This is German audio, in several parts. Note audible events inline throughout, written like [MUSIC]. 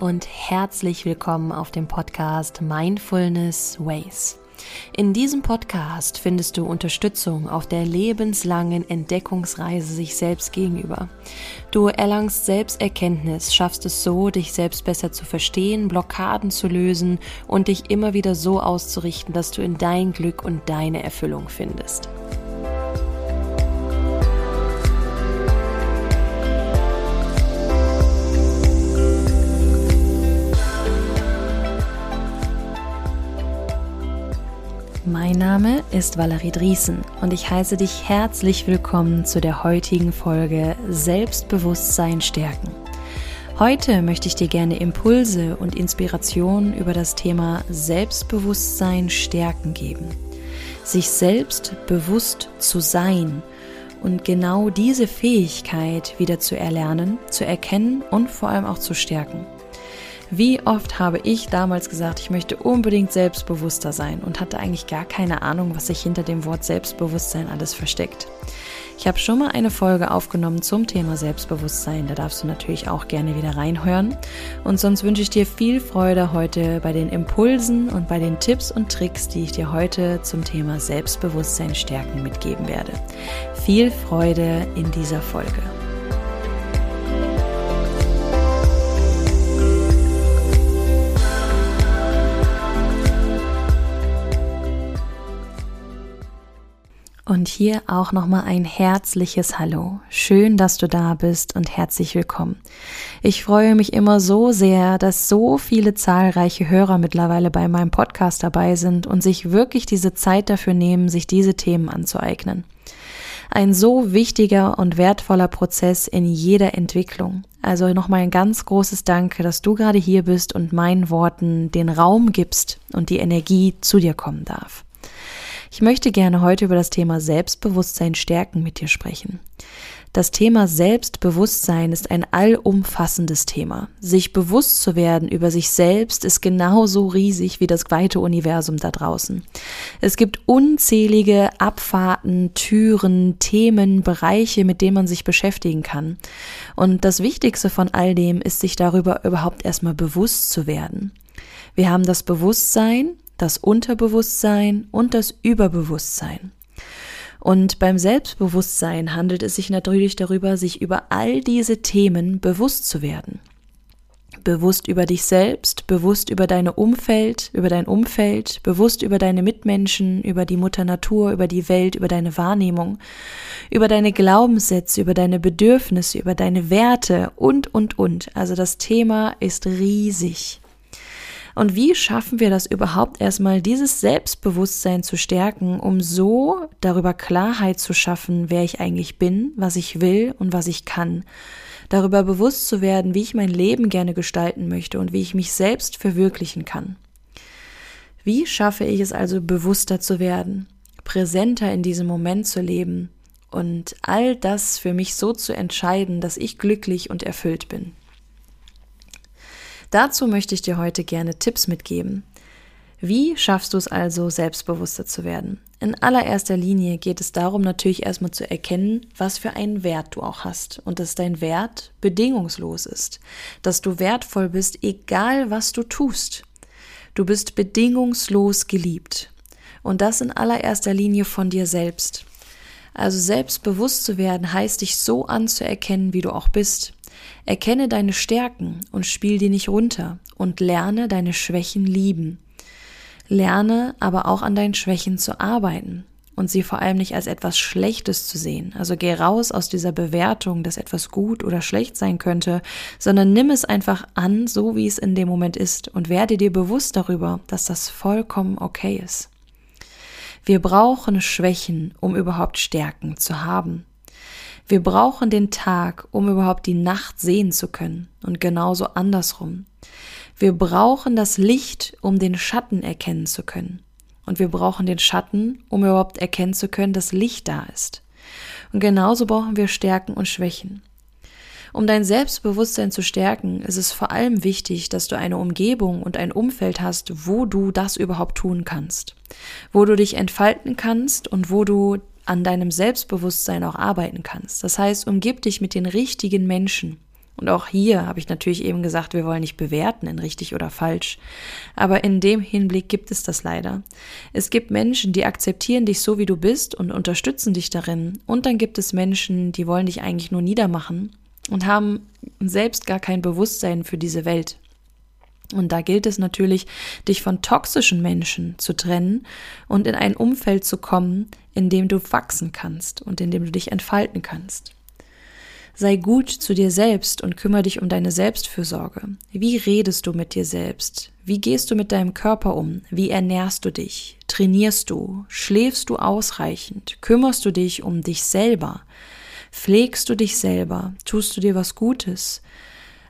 und herzlich willkommen auf dem Podcast Mindfulness Ways. In diesem Podcast findest du Unterstützung auf der lebenslangen Entdeckungsreise sich selbst gegenüber. Du erlangst Selbsterkenntnis, schaffst es so, dich selbst besser zu verstehen, Blockaden zu lösen und dich immer wieder so auszurichten, dass du in dein Glück und deine Erfüllung findest. Mein Name ist Valerie Driesen und ich heiße dich herzlich willkommen zu der heutigen Folge Selbstbewusstsein stärken. Heute möchte ich dir gerne Impulse und Inspirationen über das Thema Selbstbewusstsein stärken geben. Sich selbst bewusst zu sein und genau diese Fähigkeit wieder zu erlernen, zu erkennen und vor allem auch zu stärken. Wie oft habe ich damals gesagt, ich möchte unbedingt selbstbewusster sein und hatte eigentlich gar keine Ahnung, was sich hinter dem Wort Selbstbewusstsein alles versteckt. Ich habe schon mal eine Folge aufgenommen zum Thema Selbstbewusstsein, da darfst du natürlich auch gerne wieder reinhören. Und sonst wünsche ich dir viel Freude heute bei den Impulsen und bei den Tipps und Tricks, die ich dir heute zum Thema Selbstbewusstsein stärken mitgeben werde. Viel Freude in dieser Folge. Und hier auch nochmal ein herzliches Hallo. Schön, dass du da bist und herzlich willkommen. Ich freue mich immer so sehr, dass so viele zahlreiche Hörer mittlerweile bei meinem Podcast dabei sind und sich wirklich diese Zeit dafür nehmen, sich diese Themen anzueignen. Ein so wichtiger und wertvoller Prozess in jeder Entwicklung. Also nochmal ein ganz großes Danke, dass du gerade hier bist und meinen Worten den Raum gibst und die Energie zu dir kommen darf. Ich möchte gerne heute über das Thema Selbstbewusstsein stärken mit dir sprechen. Das Thema Selbstbewusstsein ist ein allumfassendes Thema. Sich bewusst zu werden über sich selbst ist genauso riesig wie das weite Universum da draußen. Es gibt unzählige Abfahrten, Türen, Themen, Bereiche, mit denen man sich beschäftigen kann. Und das Wichtigste von all dem ist, sich darüber überhaupt erstmal bewusst zu werden. Wir haben das Bewusstsein, das Unterbewusstsein und das Überbewusstsein. Und beim Selbstbewusstsein handelt es sich natürlich darüber, sich über all diese Themen bewusst zu werden. Bewusst über dich selbst, bewusst über deine Umfeld, über dein Umfeld, bewusst über deine Mitmenschen, über die Mutter Natur, über die Welt, über deine Wahrnehmung, über deine Glaubenssätze, über deine Bedürfnisse, über deine Werte und, und, und. Also das Thema ist riesig. Und wie schaffen wir das überhaupt erstmal, dieses Selbstbewusstsein zu stärken, um so darüber Klarheit zu schaffen, wer ich eigentlich bin, was ich will und was ich kann. Darüber bewusst zu werden, wie ich mein Leben gerne gestalten möchte und wie ich mich selbst verwirklichen kann. Wie schaffe ich es also, bewusster zu werden, präsenter in diesem Moment zu leben und all das für mich so zu entscheiden, dass ich glücklich und erfüllt bin? Dazu möchte ich dir heute gerne Tipps mitgeben. Wie schaffst du es also, selbstbewusster zu werden? In allererster Linie geht es darum, natürlich erstmal zu erkennen, was für einen Wert du auch hast und dass dein Wert bedingungslos ist, dass du wertvoll bist, egal was du tust. Du bist bedingungslos geliebt und das in allererster Linie von dir selbst. Also selbstbewusst zu werden heißt dich so anzuerkennen, wie du auch bist, Erkenne deine Stärken und spiel die nicht runter und lerne deine Schwächen lieben. Lerne aber auch an deinen Schwächen zu arbeiten und sie vor allem nicht als etwas Schlechtes zu sehen. Also geh raus aus dieser Bewertung, dass etwas gut oder schlecht sein könnte, sondern nimm es einfach an, so wie es in dem Moment ist und werde dir bewusst darüber, dass das vollkommen okay ist. Wir brauchen Schwächen, um überhaupt Stärken zu haben. Wir brauchen den Tag, um überhaupt die Nacht sehen zu können und genauso andersrum. Wir brauchen das Licht, um den Schatten erkennen zu können. Und wir brauchen den Schatten, um überhaupt erkennen zu können, dass Licht da ist. Und genauso brauchen wir Stärken und Schwächen. Um dein Selbstbewusstsein zu stärken, ist es vor allem wichtig, dass du eine Umgebung und ein Umfeld hast, wo du das überhaupt tun kannst, wo du dich entfalten kannst und wo du an deinem Selbstbewusstsein auch arbeiten kannst. Das heißt, umgib dich mit den richtigen Menschen Und auch hier habe ich natürlich eben gesagt, wir wollen nicht bewerten in richtig oder falsch. Aber in dem Hinblick gibt es das leider. Es gibt Menschen, die akzeptieren dich so, wie du bist und unterstützen dich darin. Und dann gibt es Menschen, die wollen dich eigentlich nur niedermachen und haben selbst gar kein Bewusstsein für diese Welt. Und da gilt es natürlich, dich von toxischen Menschen zu trennen und in ein Umfeld zu kommen, in dem du wachsen kannst und in dem du dich entfalten kannst. Sei gut zu dir selbst und kümmere dich um deine Selbstfürsorge. Wie redest du mit dir selbst? Wie gehst du mit deinem Körper um? Wie ernährst du dich? Trainierst du? Schläfst du ausreichend? Kümmerst du dich um dich selber? Pflegst du dich selber? Tust du dir was Gutes?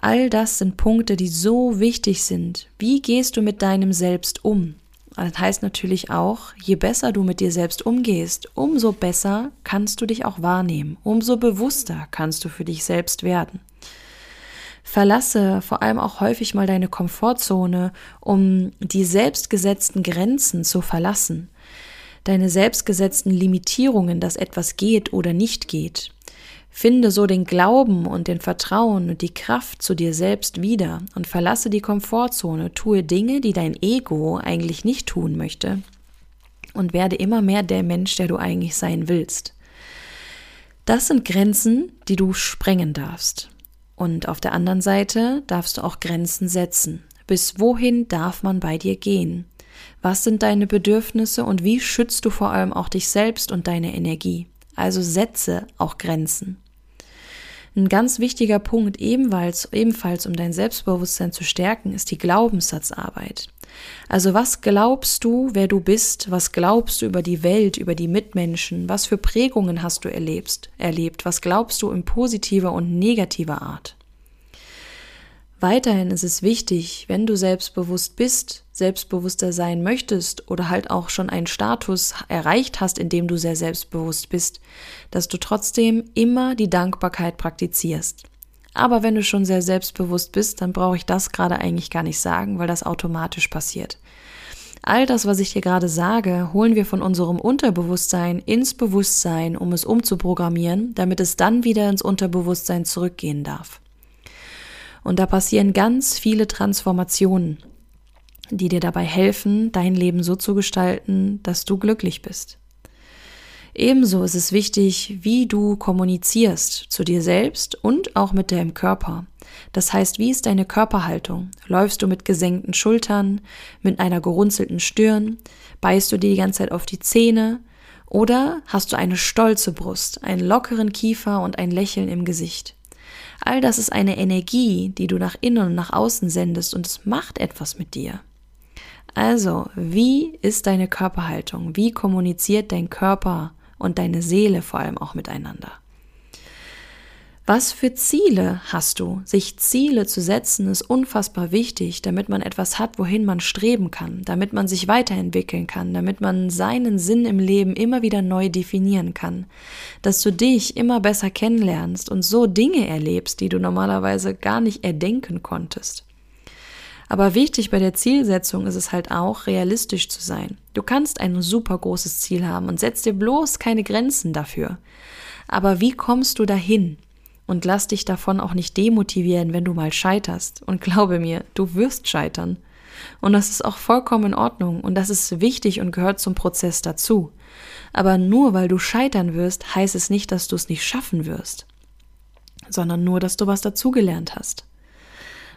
All das sind Punkte, die so wichtig sind. Wie gehst du mit deinem Selbst um? Das heißt natürlich auch, je besser du mit dir selbst umgehst, umso besser kannst du dich auch wahrnehmen, umso bewusster kannst du für dich selbst werden. Verlasse vor allem auch häufig mal deine Komfortzone, um die selbstgesetzten Grenzen zu verlassen, deine selbstgesetzten Limitierungen, dass etwas geht oder nicht geht. Finde so den Glauben und den Vertrauen und die Kraft zu dir selbst wieder und verlasse die Komfortzone, tue Dinge, die dein Ego eigentlich nicht tun möchte und werde immer mehr der Mensch, der du eigentlich sein willst. Das sind Grenzen, die du sprengen darfst. Und auf der anderen Seite darfst du auch Grenzen setzen. Bis wohin darf man bei dir gehen? Was sind deine Bedürfnisse und wie schützt du vor allem auch dich selbst und deine Energie? Also setze auch Grenzen. Ein ganz wichtiger Punkt ebenfalls, ebenfalls um dein Selbstbewusstsein zu stärken, ist die Glaubenssatzarbeit. Also was glaubst du, wer du bist? Was glaubst du über die Welt, über die Mitmenschen? Was für Prägungen hast du erlebst, erlebt? Was glaubst du in positiver und negativer Art? Weiterhin ist es wichtig, wenn du selbstbewusst bist, selbstbewusster sein möchtest oder halt auch schon einen Status erreicht hast, in dem du sehr selbstbewusst bist, dass du trotzdem immer die Dankbarkeit praktizierst. Aber wenn du schon sehr selbstbewusst bist, dann brauche ich das gerade eigentlich gar nicht sagen, weil das automatisch passiert. All das, was ich dir gerade sage, holen wir von unserem Unterbewusstsein ins Bewusstsein, um es umzuprogrammieren, damit es dann wieder ins Unterbewusstsein zurückgehen darf. Und da passieren ganz viele Transformationen, die dir dabei helfen, dein Leben so zu gestalten, dass du glücklich bist. Ebenso ist es wichtig, wie du kommunizierst zu dir selbst und auch mit deinem Körper. Das heißt, wie ist deine Körperhaltung? Läufst du mit gesenkten Schultern, mit einer gerunzelten Stirn? Beißt du dir die ganze Zeit auf die Zähne? Oder hast du eine stolze Brust, einen lockeren Kiefer und ein Lächeln im Gesicht? All das ist eine Energie, die du nach innen und nach außen sendest und es macht etwas mit dir. Also, wie ist deine Körperhaltung? Wie kommuniziert dein Körper und deine Seele vor allem auch miteinander? Was für Ziele hast du? Sich Ziele zu setzen ist unfassbar wichtig, damit man etwas hat, wohin man streben kann, damit man sich weiterentwickeln kann, damit man seinen Sinn im Leben immer wieder neu definieren kann, dass du dich immer besser kennenlernst und so Dinge erlebst, die du normalerweise gar nicht erdenken konntest. Aber wichtig bei der Zielsetzung ist es halt auch, realistisch zu sein. Du kannst ein super großes Ziel haben und setzt dir bloß keine Grenzen dafür. Aber wie kommst du dahin? Und lass dich davon auch nicht demotivieren, wenn du mal scheiterst. Und glaube mir, du wirst scheitern. Und das ist auch vollkommen in Ordnung und das ist wichtig und gehört zum Prozess dazu. Aber nur weil du scheitern wirst, heißt es nicht, dass du es nicht schaffen wirst, sondern nur, dass du was dazugelernt hast.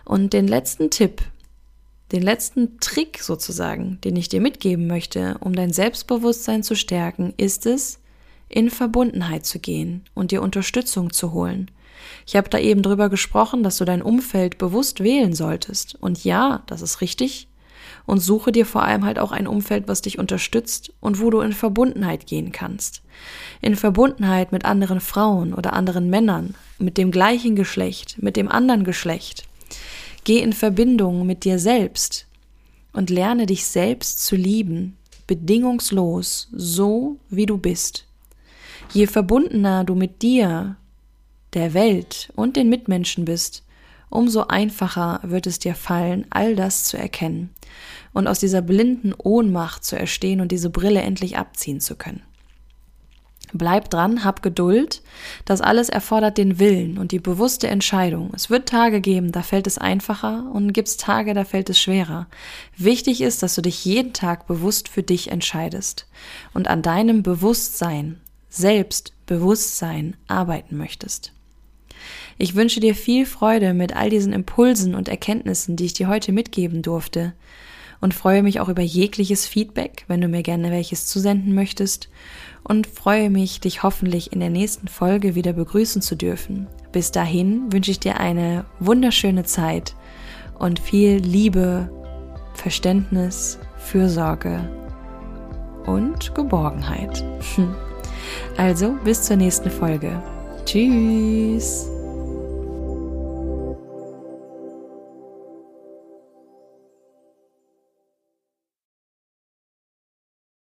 Und den letzten Tipp, den letzten Trick sozusagen, den ich dir mitgeben möchte, um dein Selbstbewusstsein zu stärken, ist es, in Verbundenheit zu gehen und dir Unterstützung zu holen. Ich habe da eben drüber gesprochen, dass du dein Umfeld bewusst wählen solltest. Und ja, das ist richtig. Und suche dir vor allem halt auch ein Umfeld, was dich unterstützt und wo du in Verbundenheit gehen kannst. In Verbundenheit mit anderen Frauen oder anderen Männern, mit dem gleichen Geschlecht, mit dem anderen Geschlecht. Geh in Verbindung mit dir selbst und lerne dich selbst zu lieben, bedingungslos, so wie du bist. Je verbundener du mit dir, der Welt und den Mitmenschen bist, umso einfacher wird es dir fallen, all das zu erkennen und aus dieser blinden Ohnmacht zu erstehen und diese Brille endlich abziehen zu können. Bleib dran, hab Geduld. Das alles erfordert den Willen und die bewusste Entscheidung. Es wird Tage geben, da fällt es einfacher und gibt's Tage, da fällt es schwerer. Wichtig ist, dass du dich jeden Tag bewusst für dich entscheidest und an deinem Bewusstsein, Selbstbewusstsein arbeiten möchtest. Ich wünsche dir viel Freude mit all diesen Impulsen und Erkenntnissen, die ich dir heute mitgeben durfte und freue mich auch über jegliches Feedback, wenn du mir gerne welches zusenden möchtest und freue mich, dich hoffentlich in der nächsten Folge wieder begrüßen zu dürfen. Bis dahin wünsche ich dir eine wunderschöne Zeit und viel Liebe, Verständnis, Fürsorge und Geborgenheit. [LAUGHS] Also bis zur nächsten Folge. Tschüss.